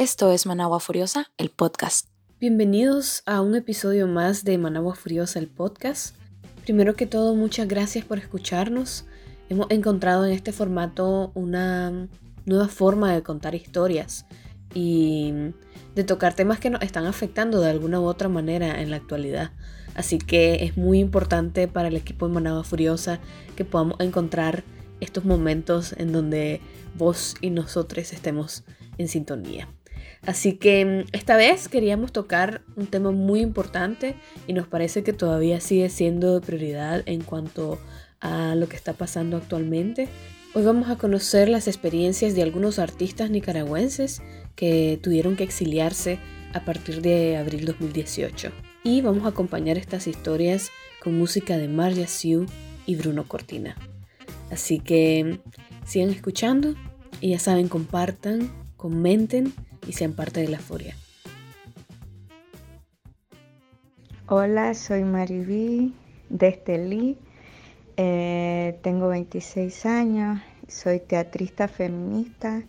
Esto es Managua Furiosa, el podcast. Bienvenidos a un episodio más de Managua Furiosa, el podcast. Primero que todo, muchas gracias por escucharnos. Hemos encontrado en este formato una nueva forma de contar historias y de tocar temas que nos están afectando de alguna u otra manera en la actualidad. Así que es muy importante para el equipo de Managua Furiosa que podamos encontrar estos momentos en donde vos y nosotros estemos en sintonía. Así que mm, esta vez queríamos tocar un tema muy importante y nos parece que todavía sigue siendo de prioridad en cuanto a lo que está pasando actualmente. Hoy vamos a conocer las experiencias de algunos artistas nicaragüenses que tuvieron que exiliarse a partir de abril 2018. Y vamos a acompañar estas historias con música de Marja Siu y Bruno Cortina. Así que mm, sigan escuchando y ya saben, compartan, comenten y sean parte de la furia. Hola, soy Mariví de Estelí. Eh, tengo 26 años, soy teatrista feminista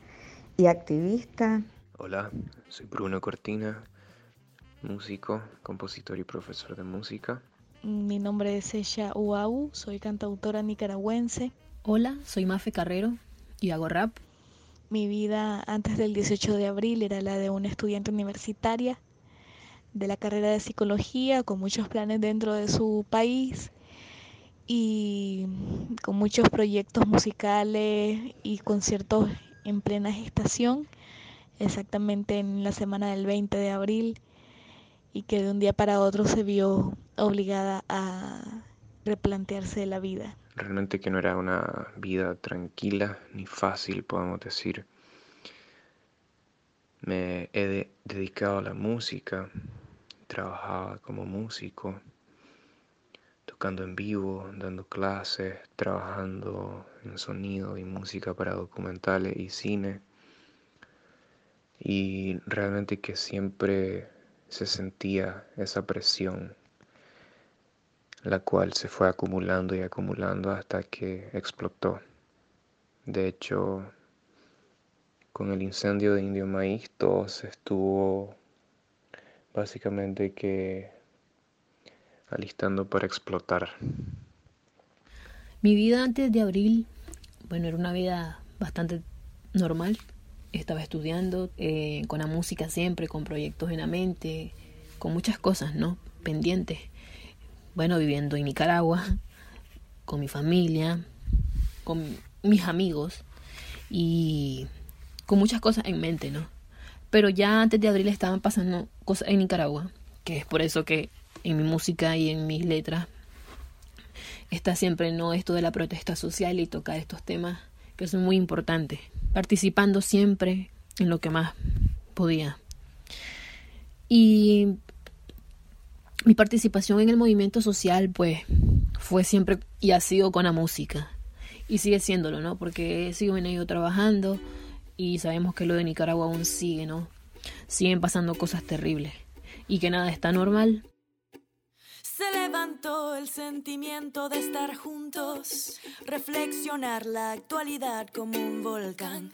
y activista. Hola, soy Bruno Cortina, músico, compositor y profesor de música. Mi nombre es Ella Uau, soy cantautora nicaragüense. Hola, soy Mafe Carrero y hago rap. Mi vida antes del 18 de abril era la de una estudiante universitaria de la carrera de psicología, con muchos planes dentro de su país y con muchos proyectos musicales y conciertos en plena gestación, exactamente en la semana del 20 de abril, y que de un día para otro se vio obligada a replantearse la vida realmente que no era una vida tranquila ni fácil, podemos decir. Me he dedicado a la música, trabajaba como músico, tocando en vivo, dando clases, trabajando en sonido y música para documentales y cine. Y realmente que siempre se sentía esa presión la cual se fue acumulando y acumulando hasta que explotó. De hecho, con el incendio de Indio Maíz todo se estuvo básicamente que alistando para explotar. Mi vida antes de abril, bueno, era una vida bastante normal. Estaba estudiando eh, con la música siempre, con proyectos en la mente, con muchas cosas, ¿no? Pendientes bueno, viviendo en Nicaragua, con mi familia, con mis amigos y con muchas cosas en mente, ¿no? Pero ya antes de abril estaban pasando cosas en Nicaragua, que es por eso que en mi música y en mis letras está siempre no esto de la protesta social y tocar estos temas que son muy importantes, participando siempre en lo que más podía. Y mi participación en el movimiento social, pues, fue siempre y ha sido con la música. Y sigue siéndolo, ¿no? Porque sigo en ello trabajando y sabemos que lo de Nicaragua aún sigue, ¿no? Siguen pasando cosas terribles y que nada está normal. Se levantó el sentimiento de estar juntos, reflexionar la actualidad como un volcán.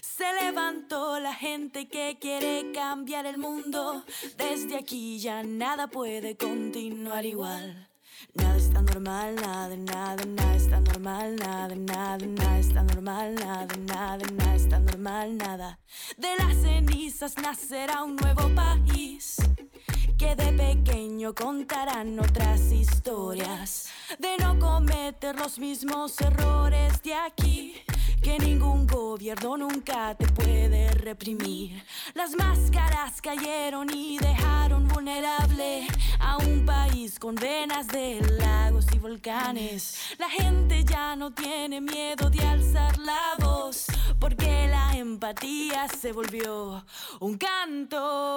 Se levantó la gente que quiere cambiar el mundo. Desde aquí ya nada puede continuar igual. Nada está normal, nada, nada, nada está normal, nada, nada, nada está normal, nada, nada, nada está normal, nada. De las cenizas nacerá un nuevo país que de pequeño contarán otras historias, de no cometer los mismos errores de aquí que ningún gobierno nunca te puede reprimir. Las máscaras cayeron y dejaron vulnerable a un país con venas de lagos y volcanes. La gente ya no tiene miedo de alzar la voz porque la empatía se volvió un canto.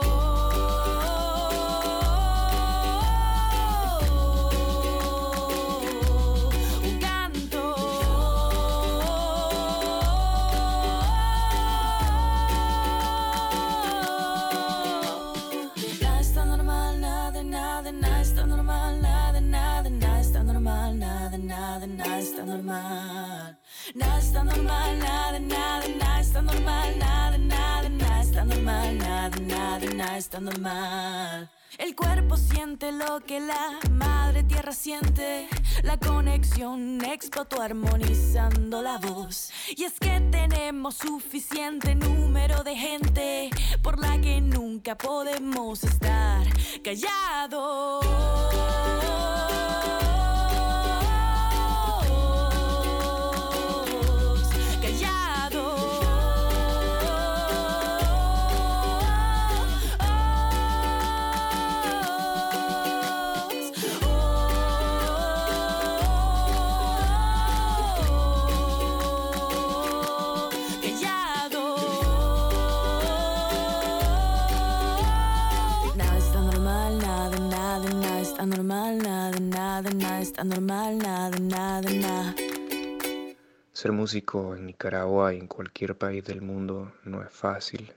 Normal. Nada está normal, nada, nada, nada está normal, nada, nada, nada está normal, nada está normal. El cuerpo siente lo que la madre tierra siente. La conexión explotó armonizando la voz. Y es que tenemos suficiente número de gente por la que nunca podemos estar callados. Normal, nada, nada, nada. Ser músico en Nicaragua y en cualquier país del mundo no es fácil.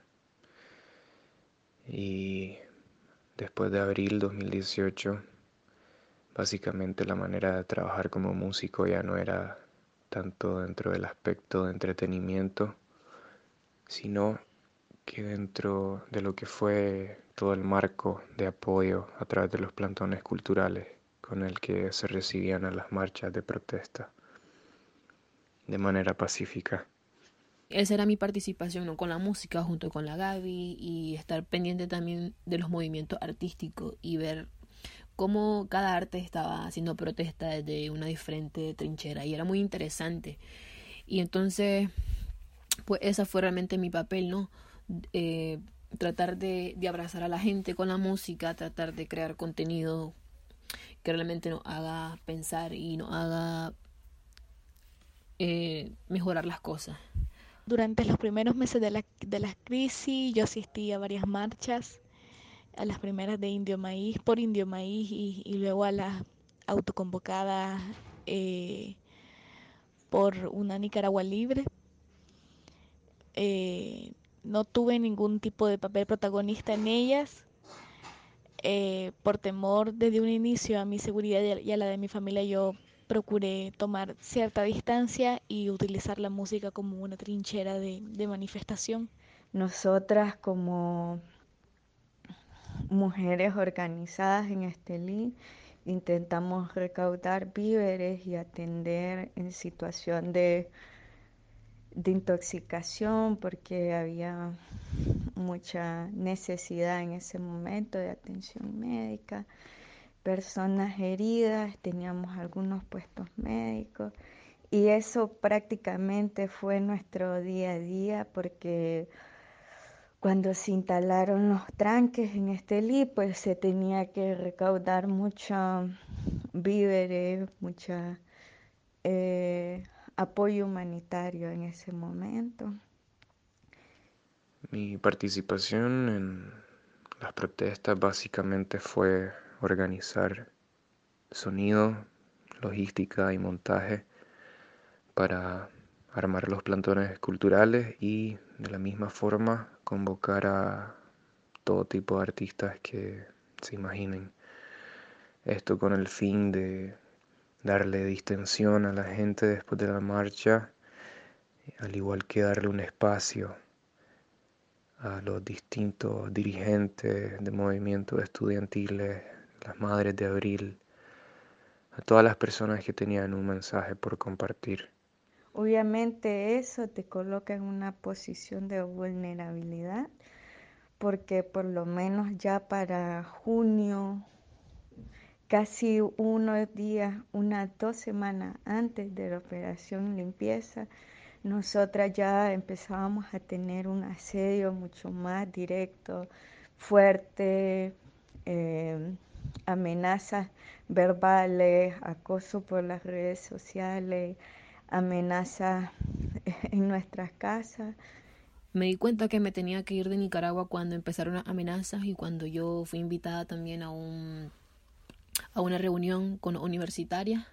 Y después de abril 2018, básicamente la manera de trabajar como músico ya no era tanto dentro del aspecto de entretenimiento, sino que dentro de lo que fue todo el marco de apoyo a través de los plantones culturales con el que se recibían a las marchas de protesta de manera pacífica. Esa era mi participación ¿no? con la música junto con la Gaby y estar pendiente también de los movimientos artísticos y ver cómo cada arte estaba haciendo protesta desde una diferente trinchera y era muy interesante. Y entonces, pues esa fue realmente mi papel, ¿no? Eh, tratar de, abrazar a la gente con la música, tratar de crear contenido que realmente nos haga pensar y nos haga eh, mejorar las cosas. Durante los primeros meses de la, de la crisis yo asistí a varias marchas, a las primeras de Indio Maíz, por Indio Maíz y, luego a las autoconvocadas eh, por una Nicaragua libre. No tuve ningún tipo de papel protagonista en ellas, eh, por temor desde un inicio a mi seguridad y a la de mi familia, yo procuré tomar cierta distancia y utilizar la música como una trinchera de, manifestación. Nosotras como mujeres organizadas en Estelí intentamos recaudar víveres y atender en situación de de intoxicación porque había mucha necesidad en ese momento de atención médica, personas heridas, teníamos algunos puestos médicos y eso prácticamente fue nuestro día a día porque cuando se instalaron los tranques en Estelí, pues se tenía que recaudar mucha víveres, mucha eh, apoyo humanitario en ese momento. Mi participación en las protestas básicamente fue organizar sonido, logística y montaje para armar los plantones culturales y de la misma forma convocar a todo tipo de artistas que se imaginen. Esto con el fin de darle distensión a la gente después de la marcha, al igual que darle un espacio a los distintos dirigentes de movimientos estudiantiles, las madres de abril, a todas las personas que tenían un mensaje por compartir. Obviamente eso te coloca en una posición de vulnerabilidad, porque por lo menos ya para junio, casi unos días, unas dos semanas antes de la operación limpieza, nosotras ya empezábamos a tener un asedio mucho más directo, fuerte, eh, amenazas verbales, acoso por las redes sociales, amenazas en nuestras casas. Me di cuenta que me tenía que ir de Nicaragua cuando empezaron las amenazas y cuando yo fui invitada también a un a una reunión con universitarias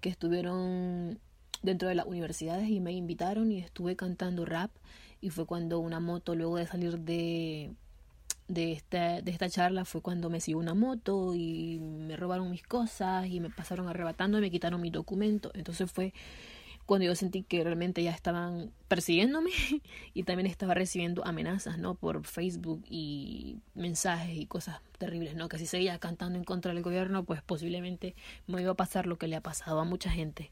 que estuvieron dentro de las universidades y me invitaron y estuve cantando rap y fue cuando una moto luego de salir de de esta, de esta charla fue cuando me siguió una moto y me robaron mis cosas y me pasaron arrebatando y me quitaron mi documento. Entonces fue cuando yo sentí que realmente ya estaban persiguiéndome y también estaba recibiendo amenazas, ¿no? Por Facebook y mensajes y cosas terribles, ¿no? Que si seguía cantando en contra del gobierno, pues posiblemente me iba a pasar lo que le ha pasado a mucha gente.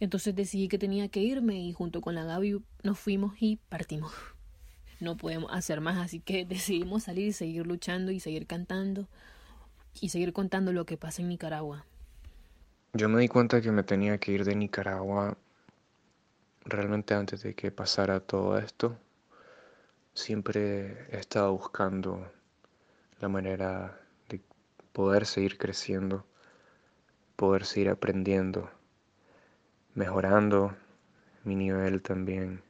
Entonces decidí que tenía que irme y junto con la Gaby nos fuimos y partimos. No podemos hacer más, así que decidimos salir y seguir luchando y seguir cantando y seguir contando lo que pasa en Nicaragua. Yo me di cuenta que me tenía que ir de Nicaragua realmente antes de que pasara todo esto. Siempre he estado buscando la manera de poder seguir creciendo, poder seguir aprendiendo, mejorando mi nivel también,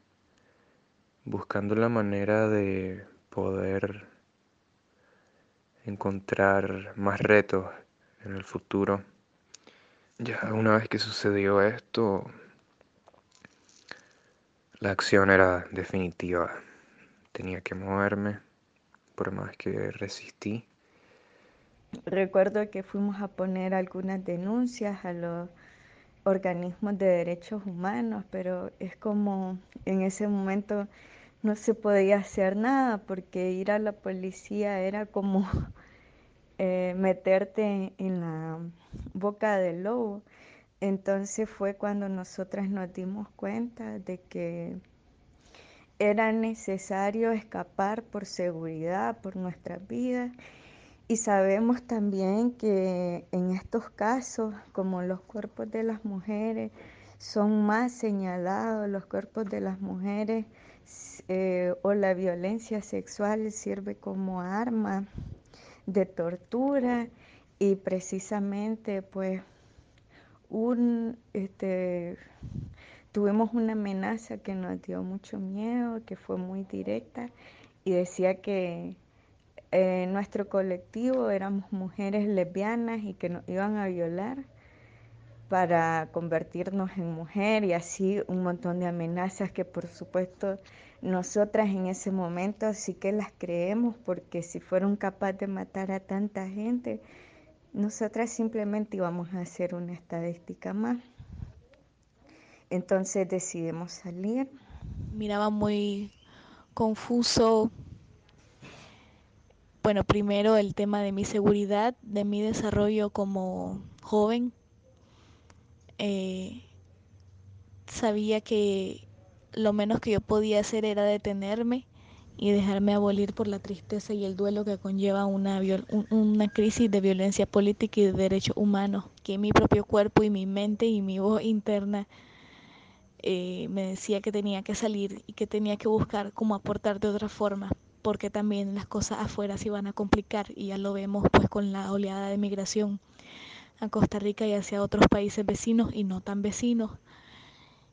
buscando la manera de poder encontrar más retos en el futuro. Ya una vez que sucedió esto, la acción era definitiva. Tenía que moverme, por más que resistí. Recuerdo que fuimos a poner algunas denuncias a los organismos de derechos humanos, pero es como en ese momento no se podía hacer nada porque ir a la policía era como eh, meterte en la boca del lobo. Entonces fue cuando nosotras nos dimos cuenta de que era necesario escapar por seguridad, por nuestras vidas. Y sabemos también que en estos casos, como los cuerpos de las mujeres son más señalados, los cuerpos de las mujeres eh, o la violencia sexual sirve como arma de tortura y precisamente pues un este tuvimos una amenaza que nos dio mucho miedo, que fue muy directa y decía que en nuestro colectivo éramos mujeres lesbianas y que nos iban a violar para convertirnos en mujer y así un montón de amenazas que por supuesto nosotras en ese momento sí que las creemos porque si fueron capaces de matar a tanta gente, nosotras simplemente íbamos a hacer una estadística más. Entonces decidimos salir. Miraba muy confuso, bueno, primero el tema de mi seguridad, de mi desarrollo como joven. Eh, sabía que lo menos que yo podía hacer era detenerme y dejarme abolir por la tristeza y el duelo que conlleva una, una crisis de violencia política y de derechos humanos, que mi propio cuerpo y mi mente y mi voz interna eh, me decía que tenía que salir y que tenía que buscar cómo aportar de otra forma, porque también las cosas afuera se iban a complicar y ya lo vemos pues con la oleada de migración a Costa Rica y hacia otros países vecinos y no tan vecinos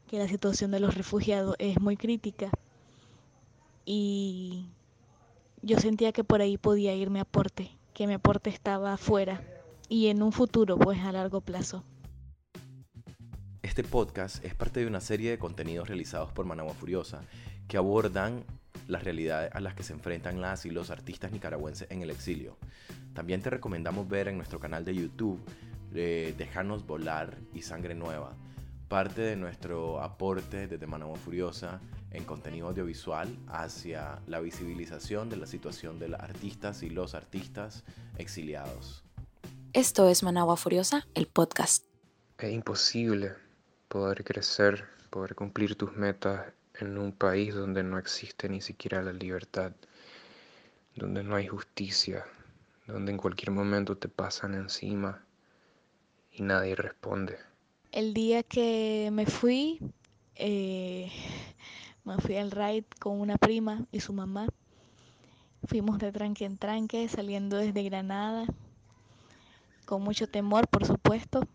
que la situación de los refugiados es muy crítica y yo sentía que por ahí podía ir mi aporte, que mi aporte estaba afuera y en un futuro, pues a largo plazo. Este podcast es parte de una serie de contenidos realizados por Managua Furiosa que abordan las realidades a las que se enfrentan las y los artistas nicaragüenses en el exilio. También te recomendamos ver en nuestro canal de YouTube eh, Dejarnos Volar y Sangre Nueva, parte de nuestro aporte desde Managua Furiosa en contenido audiovisual hacia la visibilización de la situación de las artistas y los artistas exiliados. Esto es Managua Furiosa, el podcast. Es imposible poder crecer, poder cumplir tus metas en un país donde no existe ni siquiera la libertad, donde no hay justicia, donde en cualquier momento te pasan encima y nadie responde. El día que me fui, eh, me fui al ride con una prima y su mamá. Fuimos de tranque en tranque, saliendo desde Granada, con mucho temor, por supuesto,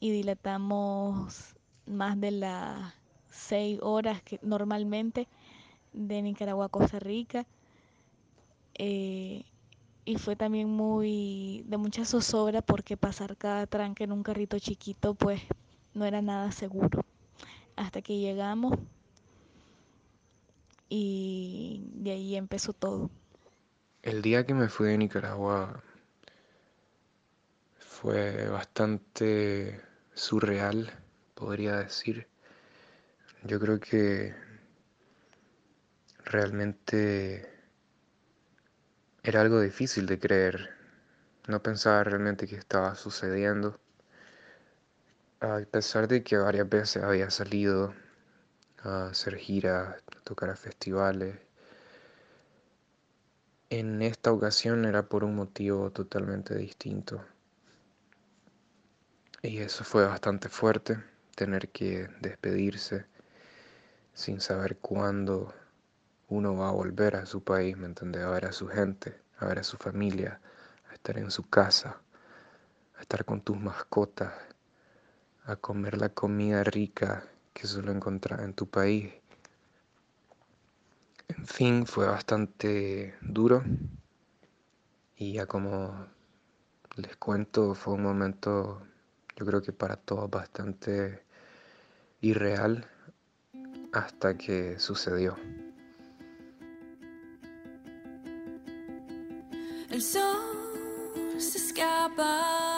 y dilatamos más de las seis horas que normalmente de Nicaragua a Costa Rica. Eh, y fue también muy de mucha zozobra porque pasar cada tranque en un carrito chiquito pues no era nada seguro hasta que llegamos y de ahí empezó todo. El día que me fui de Nicaragua fue bastante surreal, podría decir. yo creo que realmente era algo difícil de creer. No pensaba realmente que estaba sucediendo. A pesar de que varias veces había salido a hacer giras, tocar a festivales, en esta ocasión era por un motivo totalmente distinto. Y eso fue bastante fuerte, tener que despedirse sin saber cuándo uno va a volver a su país, ¿me entiendes? A ver a su gente, a ver a su familia, a estar en su casa, a estar con tus mascotas, a comer la comida rica que solo encontrar en tu país. En fin, fue bastante duro y ya como les cuento, fue un momento yo creo que para todos bastante irreal hasta que sucedió. El sol se escapa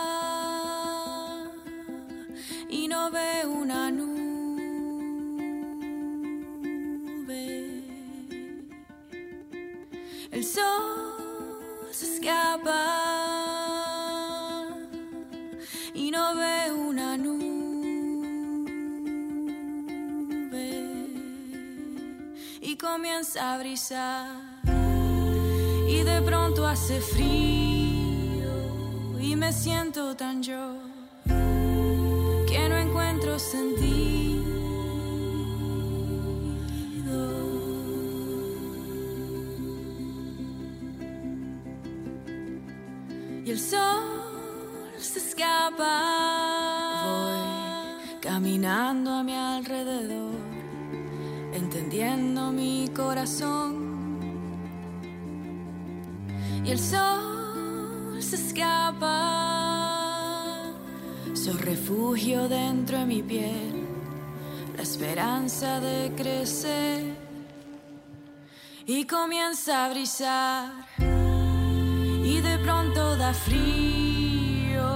a brisar y de pronto hace frío y me siento tan yo que no encuentro sentido. Corazón. Y el sol se escapa. Soy refugio dentro de mi piel, la esperanza de crecer. Y comienza a brisar y de pronto da frío.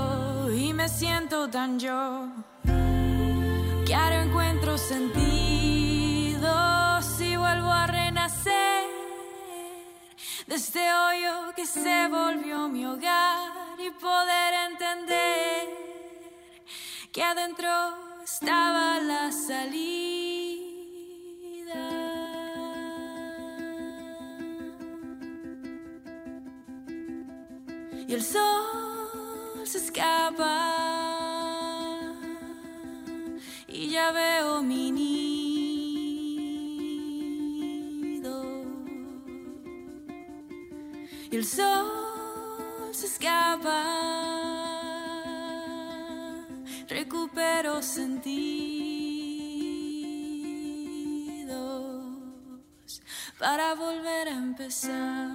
Y me siento tan yo. Que ahora encuentro sentido de este hoyo que se volvió mi hogar y poder entender que adentro estaba la salida. Y el sol se escapa y ya veo mi nido. Y el sol se escapa, recupero sentidos para volver a empezar.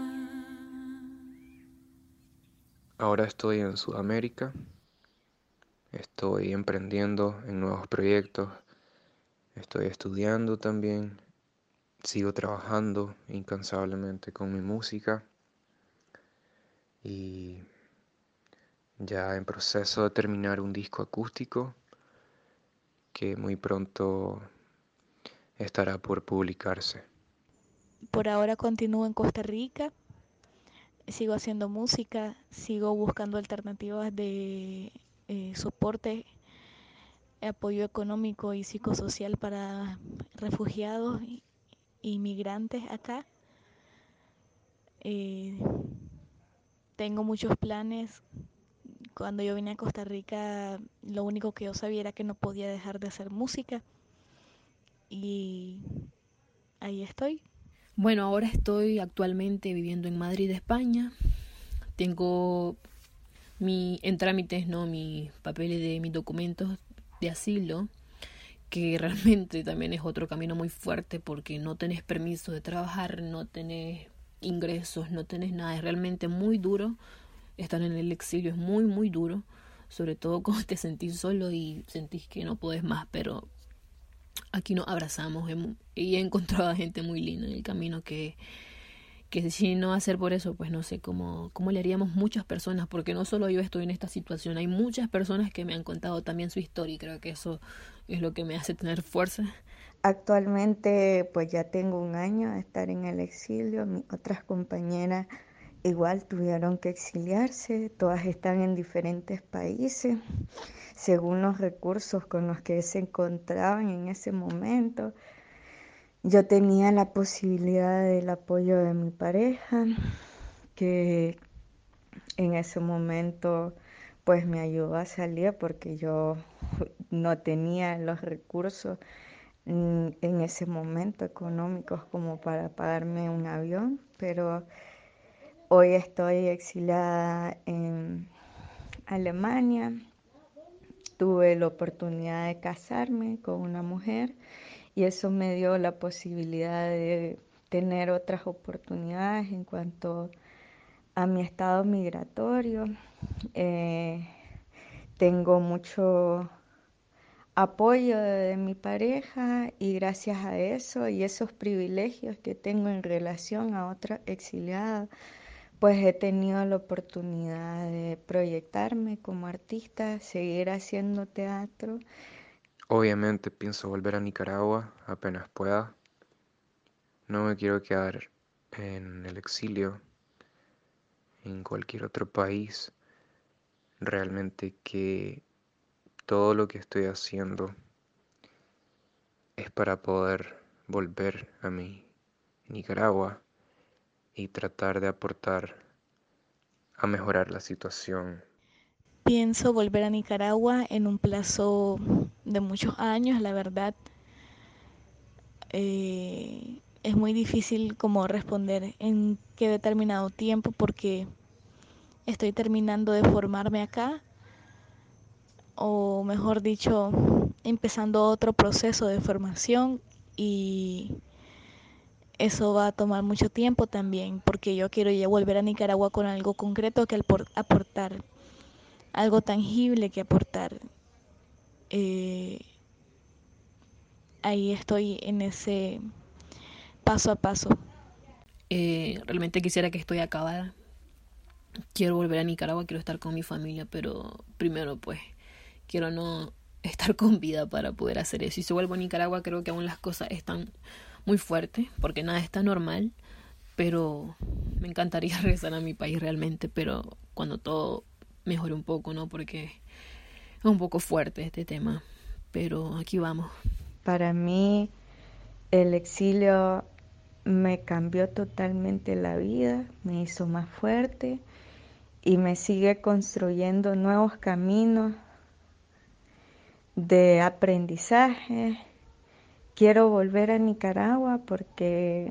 Ahora estoy en Sudamérica, estoy emprendiendo en nuevos proyectos, estoy estudiando también, sigo trabajando incansablemente con mi música y ya en proceso de terminar un disco acústico que muy pronto estará por publicarse. Por ahora continúo en Costa Rica, sigo haciendo música, sigo buscando alternativas de eh, soporte, apoyo económico y psicosocial para refugiados y inmigrantes acá. Eh, tengo muchos planes. Cuando yo vine a Costa Rica, lo único que yo sabía era que no podía dejar de hacer música. Y ahí estoy. Bueno, ahora estoy actualmente viviendo en Madrid, España. Tengo mi en trámites, ¿no? Mis papeles de mis documentos de asilo, que realmente también es otro camino muy fuerte porque no tenés permiso de trabajar, no tenés ingresos, no tenés nada, es realmente muy duro estar en el exilio, es muy, muy duro, sobre todo cuando te sentís solo y sentís que no podés más, pero aquí nos abrazamos y he encontrado a gente muy linda en el camino que, que si no hacer por eso, pues no sé cómo, cómo le haríamos muchas personas, porque no solo yo estoy en esta situación, hay muchas personas que me han contado también su historia y creo que eso es lo que me hace tener fuerza Actualmente pues ya tengo un año de estar en el exilio, mis otras compañeras igual tuvieron que exiliarse, todas están en diferentes países según los recursos con los que se encontraban en ese momento. Yo tenía la posibilidad del apoyo de mi pareja, que en ese momento pues me ayudó a salir porque yo no tenía los recursos en ese momento económicos como para pagarme un avión, pero hoy estoy exiliada en Alemania. Tuve la oportunidad de casarme con una mujer y eso me dio la posibilidad de tener otras oportunidades en cuanto a mi estado migratorio. Eh, tengo mucho apoyo de mi pareja y gracias a eso y esos privilegios que tengo en relación a otra exiliada, pues he tenido la oportunidad de proyectarme como artista, seguir haciendo teatro Obviamente pienso volver a Nicaragua apenas pueda. No me quiero quedar en el exilio, en cualquier otro país. Realmente que todo lo que estoy haciendo es para poder volver a mi Nicaragua y tratar de aportar a mejorar la situación Pienso volver a Nicaragua en un plazo de muchos años, la verdad. Eh, es muy difícil como responder en qué determinado tiempo porque estoy terminando de formarme acá o mejor dicho empezando otro proceso de formación y eso va a tomar mucho tiempo también porque yo quiero ya volver a Nicaragua con algo concreto que aportar algo tangible que aportar. Eh, ahí estoy en ese paso a paso. Eh, realmente quisiera que estoy acabada. Quiero volver a Nicaragua, quiero estar con mi familia, pero primero pues quiero no estar con vida para poder hacer eso. Y si vuelvo a Nicaragua creo que aún las cosas están muy fuertes porque nada está normal, pero me encantaría regresar a mi país realmente, pero cuando todo mejore un poco, ¿no? Porque es un poco fuerte este tema, pero aquí vamos. Para mí el exilio me cambió totalmente la vida, me hizo más fuerte y me sigue construyendo nuevos caminos de aprendizaje. Quiero volver a Nicaragua porque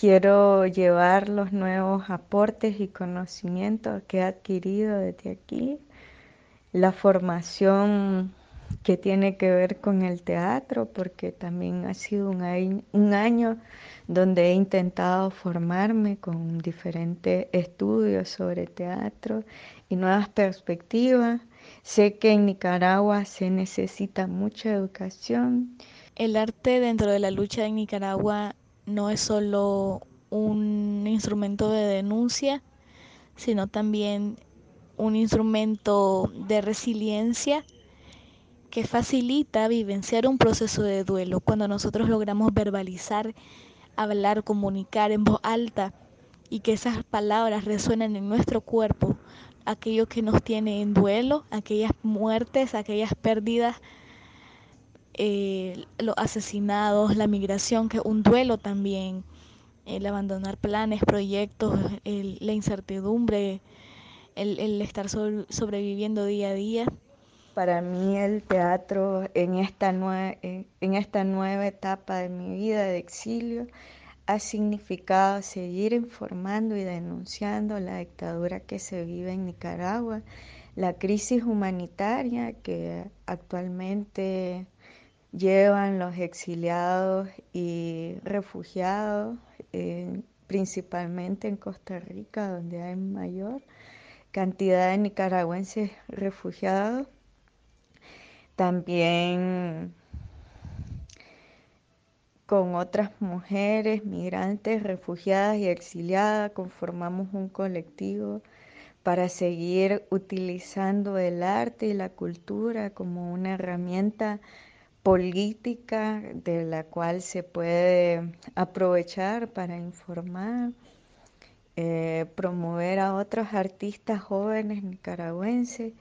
Quiero llevar los nuevos aportes y conocimientos que he adquirido desde aquí, la formación que tiene que ver con el teatro, porque también ha sido un año, donde he intentado formarme con diferentes estudios sobre teatro y nuevas perspectivas. Sé que en Nicaragua se necesita mucha educación. El arte dentro de la lucha en Nicaragua no es solo un instrumento de denuncia, sino también un instrumento de resiliencia que facilita vivenciar un proceso de duelo. Cuando nosotros logramos verbalizar, hablar, comunicar en voz alta y que esas palabras resuenan en nuestro cuerpo, aquello que nos tiene en duelo, aquellas muertes, aquellas pérdidas eh, los asesinados, la migración, que es un duelo también, el abandonar planes, proyectos, la incertidumbre, el, estar sobreviviendo día a día. Para mí el teatro en esta, en esta nueva etapa de mi vida de exilio ha significado seguir informando y denunciando la dictadura que se vive en Nicaragua, la crisis humanitaria que actualmente llevan los exiliados y refugiados, principalmente en Costa Rica, donde hay mayor cantidad de nicaragüenses refugiados. También con otras mujeres, migrantes, refugiadas y exiliadas, conformamos un colectivo para seguir utilizando el arte y la cultura como una herramienta política de la cual se puede aprovechar para informar, eh, promover a otros artistas jóvenes nicaragüenses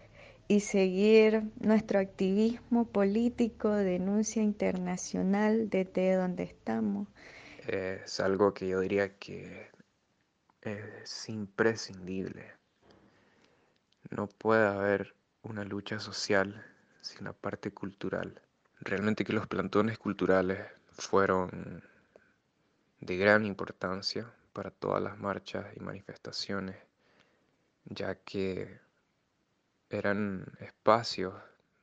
y seguir nuestro activismo político, denuncia internacional desde donde estamos. Es algo que yo diría que es imprescindible. No puede haber una lucha social sin la parte cultural. Realmente que los plantones culturales fueron de gran importancia para todas las marchas y manifestaciones, ya que eran espacios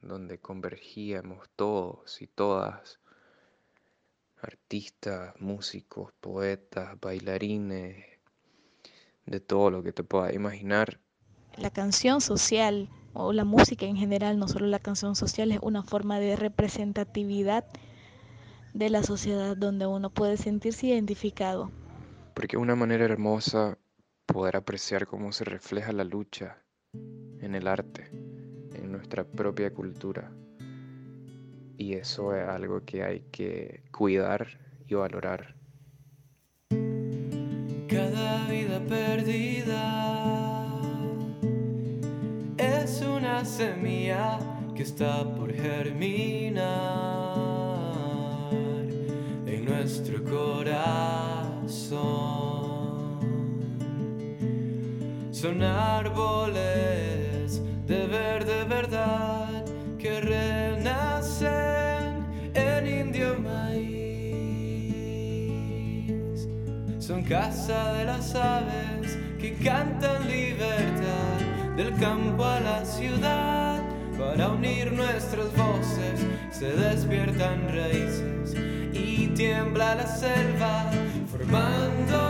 donde convergíamos todos y todas, artistas, músicos, poetas, bailarines, de todo lo que te puedas imaginar. La canción social o la música en general, no solo la canción social, es una forma de representatividad de la sociedad donde uno puede sentirse identificado. Porque es una manera hermosa poder apreciar cómo se refleja la lucha en el arte, en nuestra propia cultura. Y eso es algo que hay que cuidar y valorar. Cada vida perdida es una semilla que está por germinar en nuestro corazón. Son árboles de verde verdad que renacen en indio maíz. Son casa de las aves que cantan libertad del campo a la ciudad. Para unir nuestras voces se despiertan raíces y tiembla la selva formando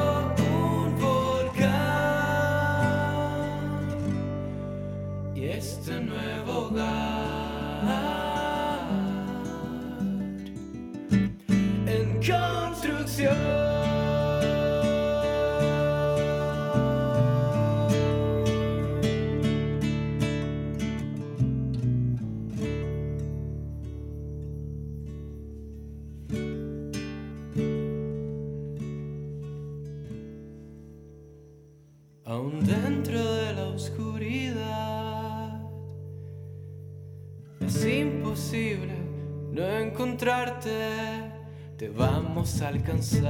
vamos a alcanzar.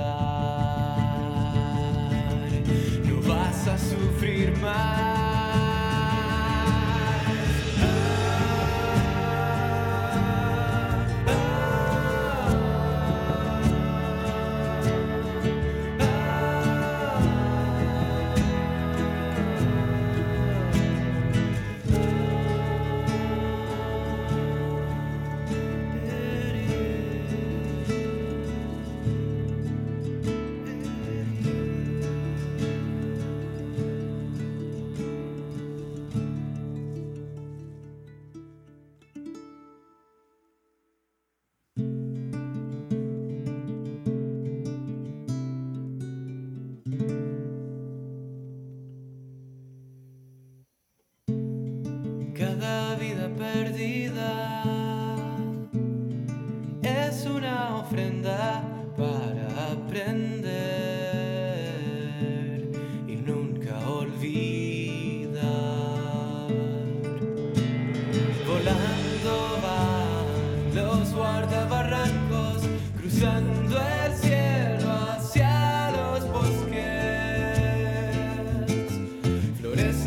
No vas a sufrir más.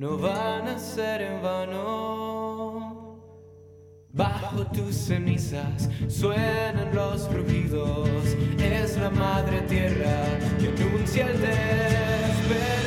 no van a ser en vano. Bajo tus cenizas suenan los rugidos. Es la madre tierra que anuncia el despertar.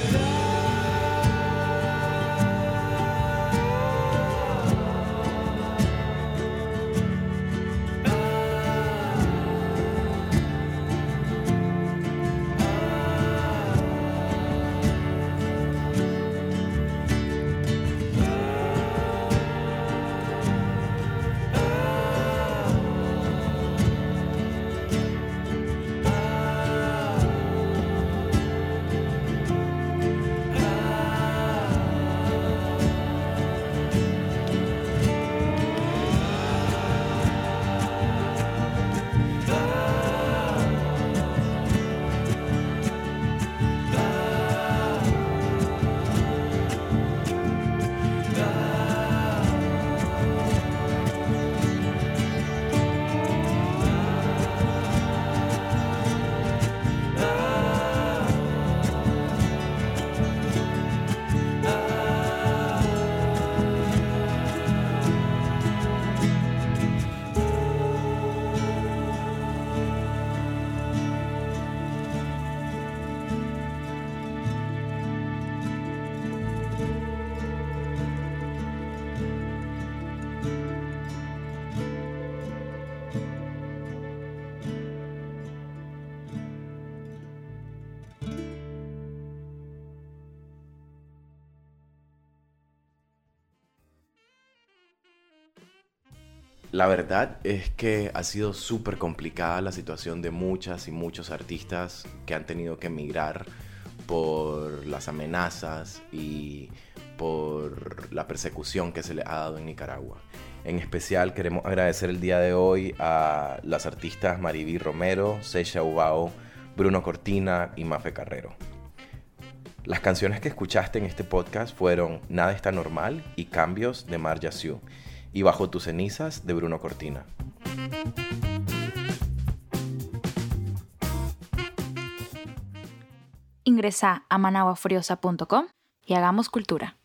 La verdad es que ha sido súper complicada la situación de muchas y muchos artistas que han tenido que emigrar por las amenazas y por la persecución que se le ha dado en Nicaragua. En especial queremos agradecer el día de hoy a las artistas Mariví Romero, Seisha Ubao, Bruno Cortina y Mafe Carrero. Las canciones que escuchaste en este podcast fueron Nada está normal y Cambios de Marja Siu y Bajo tus cenizas de Bruno Cortina. Ingresa a managuafuriosa.com y hagamos cultura.